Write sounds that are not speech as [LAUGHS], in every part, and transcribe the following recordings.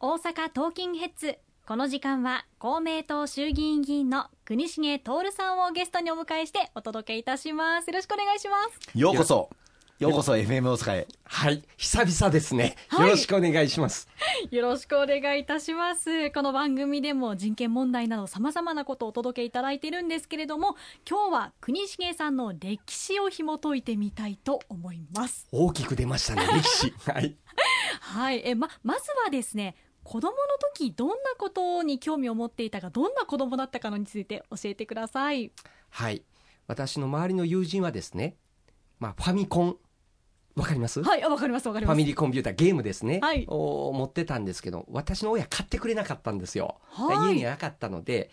大阪トーキンヘッズ。この時間は公明党衆議院議員の国重徹さんをゲストにお迎えしてお届けいたします。よろしくお願いします。ようこそ。ようこそ。FM 大阪へ。はい、久々ですね。はい。よろしくお願いします。よろしくお願いいたします。この番組でも人権問題など様々なことをお届けいただいているんですけれども今日は国重さんの歴史を紐解いてみたいと思います。大きく出ましたね、歴史。はい。[LAUGHS] はい。えままずはですね子供の時どんなことに興味を持っていたかどんな子供だったかのについて教えてくださいはい。私の周りの友人はですね、まあ、ファミコン、わかります？はいあわかりますわかりますファミリーコンピューター、ゲームですね。はいを持ってたんですけど、私の親買ってくれなかったんですよ。はい家になかったので、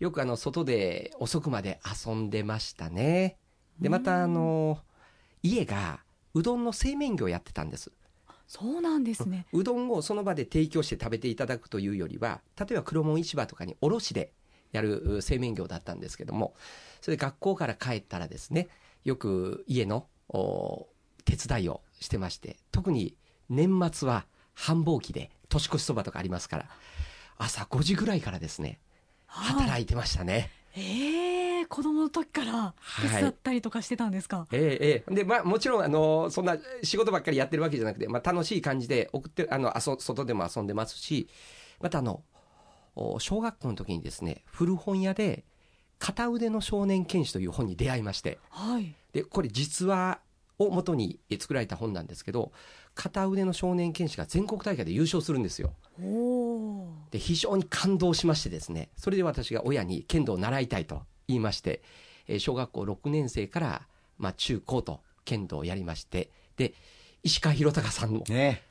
よくあの、外で遅くまで遊んでましたね。で、またあの、家が、うどんの製麺業をやってたんです。そうなんですね。うどんをその場で提供して食べていただくというよりは例えば黒門市場とかに卸でやるう製麺業だったんですけどもそれで学校から帰ったらですねよく家のお手伝いをしてまして特に年末は繁忙期で年越しそばとかありますから朝5時ぐらいからですね働いてましたね。ええ子供の時から手伝ったりとかしてたんですか、ええええ、でまあもちろんあのそんな仕事ばっかりやってるわけじゃなくて、まあ、楽しい感じで送ってあの遊外でも遊んでますしまたあのお小学校の時にですね古本屋で「片腕の少年剣士」という本に出会いまして。はい。でこれ実話を元にえ作られた本なんですけど片腕の少年剣士が全国大会で優勝するんですよ。おおで非常に感動しましてですねそれで私が親に剣道を習いたいと言いまして、えー小学校6年生から、まあ、中高と剣道をやりましてで石川博隆さんのね。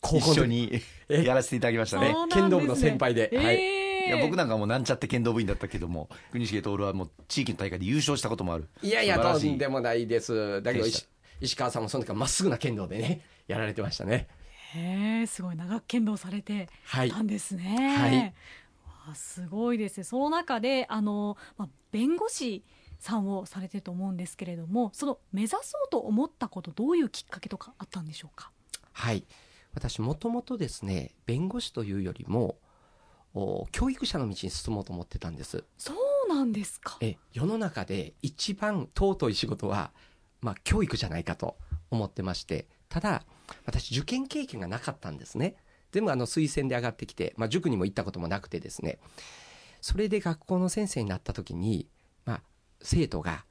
高校一緒に [LAUGHS] えやらせていただきましたね。ね。剣道部の先輩で、はい、ええいや僕なんかもうなんちゃって剣道部員だったけども国重徹はもう地域の大会で優勝したこともある。いやいやとんでもないです。だけど石石川さんもその時はまっすぐな剣道でねやられてましたね。へえすごい長く剣道されてはいたんですね。はい。わあすごいですね。その中であの、まあ、弁護士さんをされてると思うんですけれども、その目指そうと思ったことどういうきっかけとかあったんでしょうか？はい私もともとですね弁護士というよりもお教育者の道に進もうと思ってたんですそうなんですか。え世の中で一番尊い仕事は、まあ、教育じゃないかと思ってましてただ私受験経験がなかったんですね全部あの推薦で上がってきて、まあ、塾にも行ったこともなくてですね。それで学校の先生になった時に、まあ、生徒が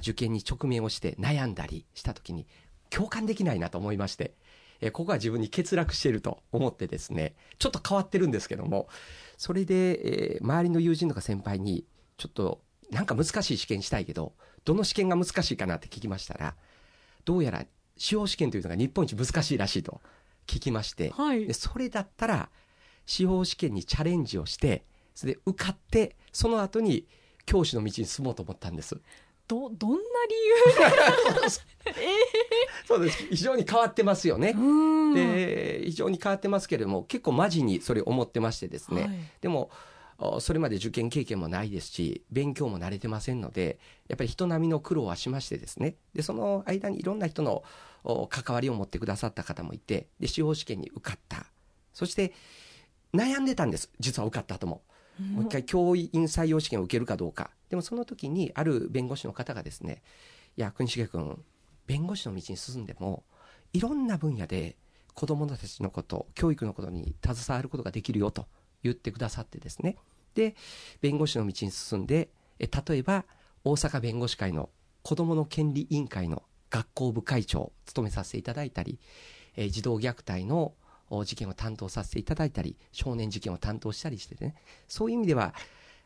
受験に直面をして悩んだりした時に共感できないなと思いましてえここは自分に欠落していると思ってですねちょっと変わってるんですけどもそれで、えー周りの友人とか先輩にちょっとなんか難しい試験したいけどどの試験が難しいかなって聞きましたらどうやら司法試験というのが日本一難しいらしいと。聞きまして、はい。で。それだったら司法試験にチャレンジをしてそれで受かってその後に教師の道に進もうと思ったんです。どどんな理 [LAUGHS] そうです。非常に変わってますよね。で非常に変わってますけれども結構マジにそれ思ってましてですね、はい。でもおそれまで受験経験もないですし勉強も慣れてませんのでやっぱり人並みの苦労はしましてですね。でその間にいろんな人のお関わりを持ってくださった方もいてで司法試験に受かった。そして悩んでたんです実は受かった後も。もう一回教員採用試験を受けるかどうか。でもその時にある弁護士の方がですねいや国重君弁護士の道に進んでもいろんな分野で子どもたちのこと教育のことに携わることができるよと言ってくださってですね。で弁護士の道に進んでえ例えば大阪弁護士会の子どもの権利委員会の学校部会長を務めさせていただいたり、え児童虐待の事件を担当させていただいたり少年事件を担当したりしてね。そういう意味では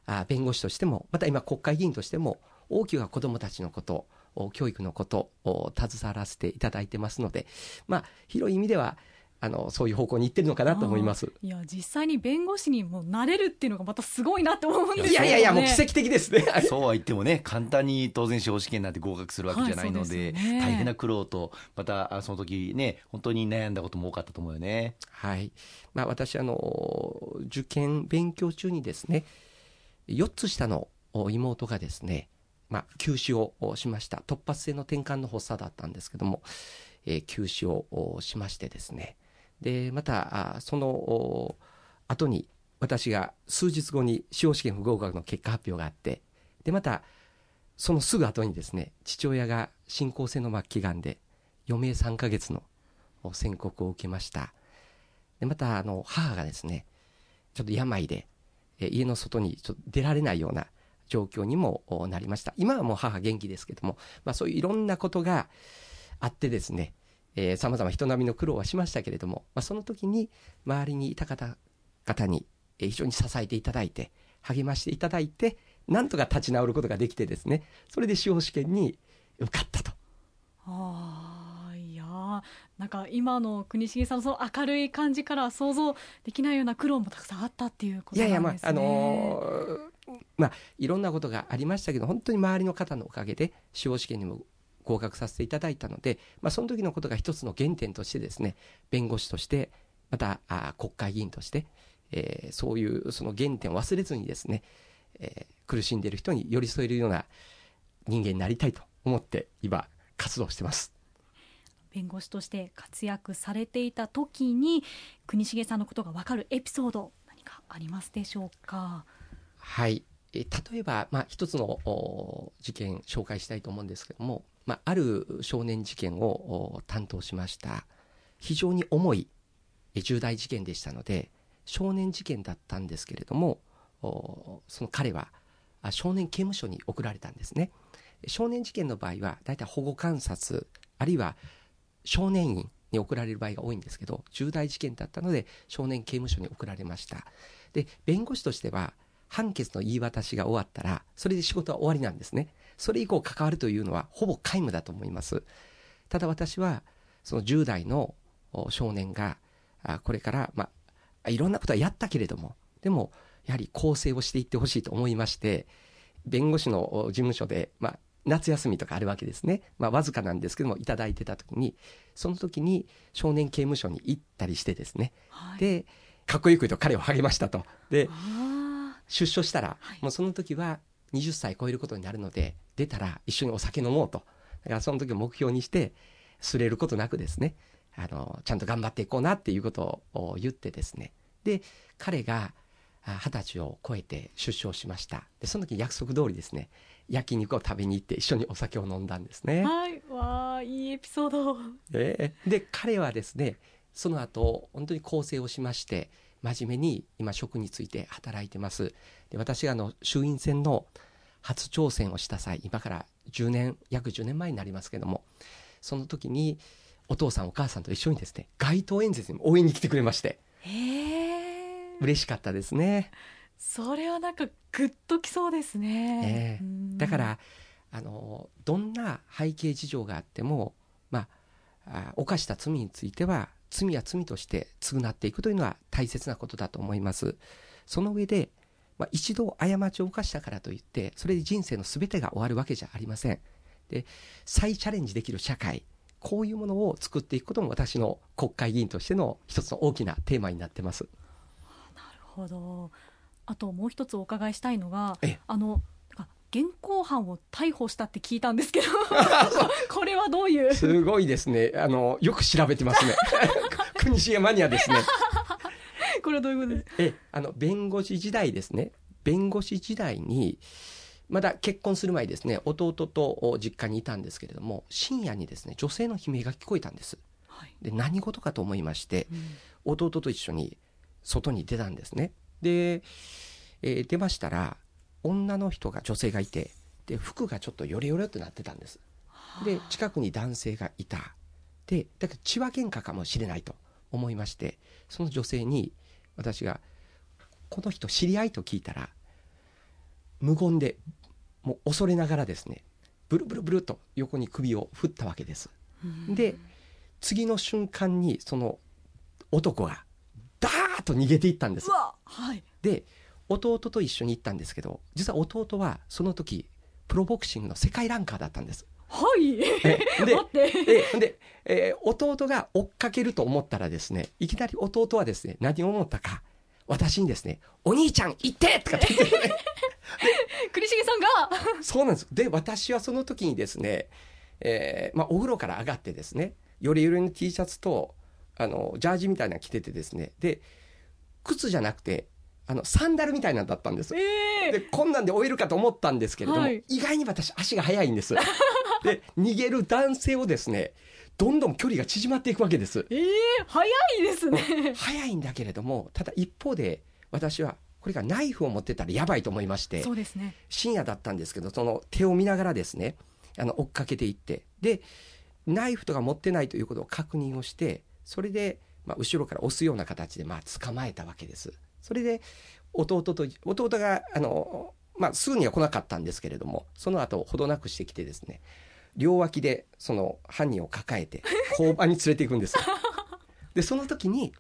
あ弁護士としてもまた今国会議員としても大きくは子どもたちのこと教育のことを携わらせていただいてますので、まあ、広い意味ではあのそういう方向に行ってるのかなと思います。いや実際に弁護士にもなれるっていうのがまたすごいなって思うんですよね。いやいやいやもう奇跡的ですね。は [LAUGHS] いそうは言ってもね簡単に当然司法試験なんて合格するわけじゃないのはいで,、ね大変な苦労とまたあその時ね本当に悩んだことも多かったと思うよねはい。まあ私あの受験勉強中にですね、4つ下のお妹がですね、まあ休止をおしました。突発性の転換の発作だったんですけども、えー休止をおしましてですね。で、またあその後に私が数日後に司法試験不合格の結果発表があってでまたそのすぐ後にですね父親が進行性の末期がんで余命3ヶ月の宣告を受けました。でまたあの母がですねちょっと病で家の外にちょっと出られないような状況にもなりました。今はもう母元気ですけども、まあ、そういういろんなことがあってですねさまざま人並みの苦労はしましたけれども、まあ、その時に周りにいた方々に非常に支えていただいて励ましていただいてなんとか立ち直ることができてですねそれで司法試験に受かったと。あいやなんか今の国重さんのその明るい感じから想像できないような苦労もたくさんあったっていうことなんですね。いやいやまああのー、まあいろんなことがありましたけど本当に周りの方のおかげで司法試験にも合格させていただいたので、まあ、その時のことが一つの原点としてですね弁護士としてまたあ国会議員として、えー、そういうその原点を忘れずにですね、えー、苦しんでいる人に寄り添えるような人間になりたいと思って今活動してます。弁護士として活躍されていた時に国重さんのことが分かるエピソード何かありますでしょうか？はい例えば、まあ、一つの事件紹介したいと思うんですけども、まあ、ある少年事件を担当しました。非常に重い重大事件でしたので少年事件だったんですけれどもその彼は少年刑務所に送られたんですね。少年事件の場合は大体保護観察あるいは少年院に送られる場合が多いんですけど重大事件だったので少年刑務所に送られました。で弁護士としては判決の言い渡しが終わったらそれで仕事は終わりなんですねそれ以降関わるというのはほぼ皆無だと思いますただ私はその10代の少年がこれからまあいろんなことはやったけれどもでもやはり更生をしていってほしいと思いまして弁護士の事務所で、まあ、夏休みとかあるわけですね。まあ、わずかなんですけども、いただいてた時に、その時に少年刑務所に行ったりしてですね。はい、で、かっこよく言うと彼を励ましたと。で、出所したら、はい、もうその時は20歳超えることになるので、出たら一緒にお酒飲もうと。だからその時を目標にして、すれることなくですね、あの、ちゃんと頑張っていこうなっていうことを言ってですね。で、彼が二十歳を超えて出所しました。で、その時約束通りですね、焼肉を食べに行って一緒にお酒を飲んだんですね。はい、わあ、いいエピソード。えー、で、彼はですね、その後、本当に更生をしまして、真面目に今職について働いてます。で、私があの、衆院選の初挑戦をした際、今から10年、約10年前になりますけども、その時に、お父さんお母さんと一緒にですね、街頭演説に応援に来てくれまして。へ嬉しかったですね。それはなんかグッときそうですね。えー、だからあのどんな背景事情があっても、まあ、犯した罪については罪は罪として償っていくというのは大切なことだと思います。その上で、まあ、一度過ちを犯したからといってそれで人生の全てが終わるわけじゃありません。で再チャレンジできる社会こういうものを作っていくことも私の国会議員としての一つの大きなテーマになってます。なるほどあともう一つお伺いしたいのがあの現行犯を逮捕したって聞いたんですけど [LAUGHS] これはどういう？すごいですねあのよく調べてますね [LAUGHS] 国重マニアですね。[LAUGHS] これはどういうこと？ですえあの弁護士時代ですね。弁護士時代にまだ結婚する前ですね弟と実家にいたんですけれども深夜にですね女性の悲鳴が聞こえたんです、はい、で何事かと思いまして、うん、弟と一緒に外に出たんですね。で、えー、出ましたら女の人が女性がいてで服がちょっとヨレヨレとなってたんです。で近くに男性がいた。でだから血は喧嘩かもしれないと思いましてその女性に私が「この人知り合い?」と聞いたら無言でもう恐れながらですねブルブルブルと横に首を振ったわけですで次の瞬間にその男がダーッと逃げていったんです。はい、で弟と一緒に行ったんですけど実は弟はその時プロボクシングの世界ランカーだったんです。はい [LAUGHS] ででで、えー、弟が追っかけると思ったらですねいきなり弟はですね何を思ったか私にですね「お兄ちゃん行って!」とかって言って、ね、[LAUGHS] 栗重さんがそうなんですで私はその時にですね、えーまあ、お風呂から上がってですねよりよりの T シャツとあのジャージみたいなの着ててですねで靴じゃなくて、あの、サンダルみたいなのだったんです。ええで、こんなんで終えるかと思ったんですけれども、はい意外に私足が速いんです。で、逃げる男性をですね、どんどん距離が縮まっていくわけです。ええ早いですね。速いんだけれども、ただ一方で、私は、これがナイフを持ってたらやばいと思いましてそ、うですね。深夜だったんですけど、その手を見ながらですね、あの、追っかけていって、で、ナイフとか持ってないということを確認をして、それで、まあ、後ろから押すような形で、まあ、捕まえたわけです。それで、弟と、弟が、あの、まあ、すぐには来なかったんですけれども、その後、ほどなくしてきてですね、両脇で、その、犯人を抱えて、[LAUGHS] 交番に連れて行くんですよ。で、その時に、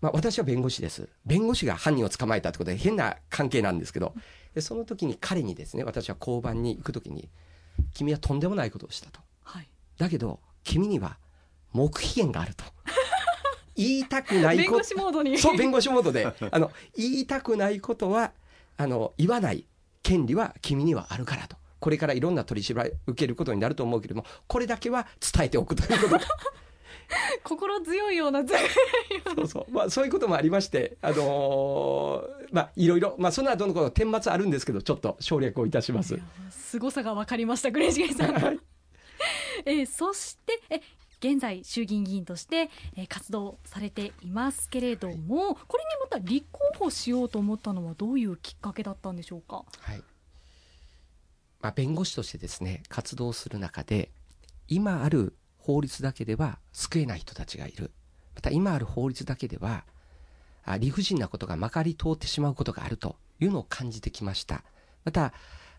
まあ、私は弁護士です。弁護士が犯人を捕まえたってことで変な関係なんですけど、でその時に彼にですね、私は交番に行く時に、君はとんでもないことをしたと。はい。だけど、君には黙秘権があると。[LAUGHS] 言いたくない弁護こと。士モードに。そう、弁護士モードで、あの、言いたくないことは、あの、言わない権利は君にはあるからと。これからいろんな取り調べ受けることになると思うけれども、これだけは伝えておくということで。[LAUGHS] 心強いようなず [LAUGHS] そうそう。まあ、そういうこともありまして、あのーまあ、いろいろ、まあ、その後のこの顛末あるんですけど、ちょっと省略をいたします。凄さが分かりましたグレーシゲさん、[LAUGHS] えーそしてえ現在衆議院議員として、えー活動されていますけれども、これにまた立候補しようと思ったのはどういうきっかけだったんでしょうか？はい。まあ、弁護士としてですね、活動する中で、今ある法律だけでは救えない人たちがいる。また今ある法律だけでは、あ理不尽なことがまかり通ってしまうことがあるというのを感じてきました。また、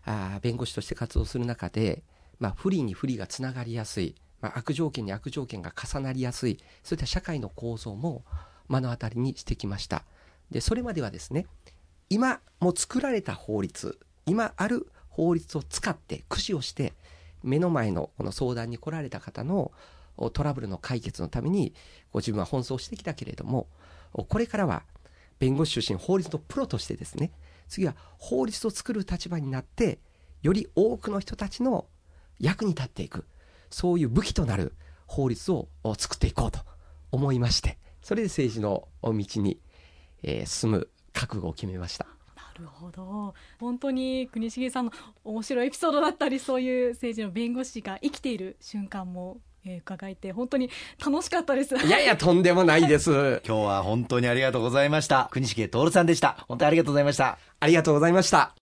あ弁護士として活動する中で、まあ、不利に不利がつながりやすい、まあ、悪条件に悪条件が重なりやすい、そういった社会の構造も目の当たりにしてきました。で、それまではですね、今も作られた法律、今ある法律を使って、駆使をして、目の前のこの相談に来られた方のトラブルの解決のために、ご自分は奔走してきたけれども、これからは弁護士出身、法律のプロとしてですね、次は法律を作る立場になって、より多くの人たちの役に立っていく、そういう武器となる法律を作っていこうと思いまして、それで政治の道に、え進む覚悟を決めました。なるほど本当に国重さんの面白いエピソードだったりそういう政治の弁護士が生きている瞬間も、えー伺えて本当に楽しかったです。いやいや、とんでもないです。[LAUGHS] 今日は本当にありがとうございました。国重徹さんでした。本当にありがとうございました。ありがとうございました。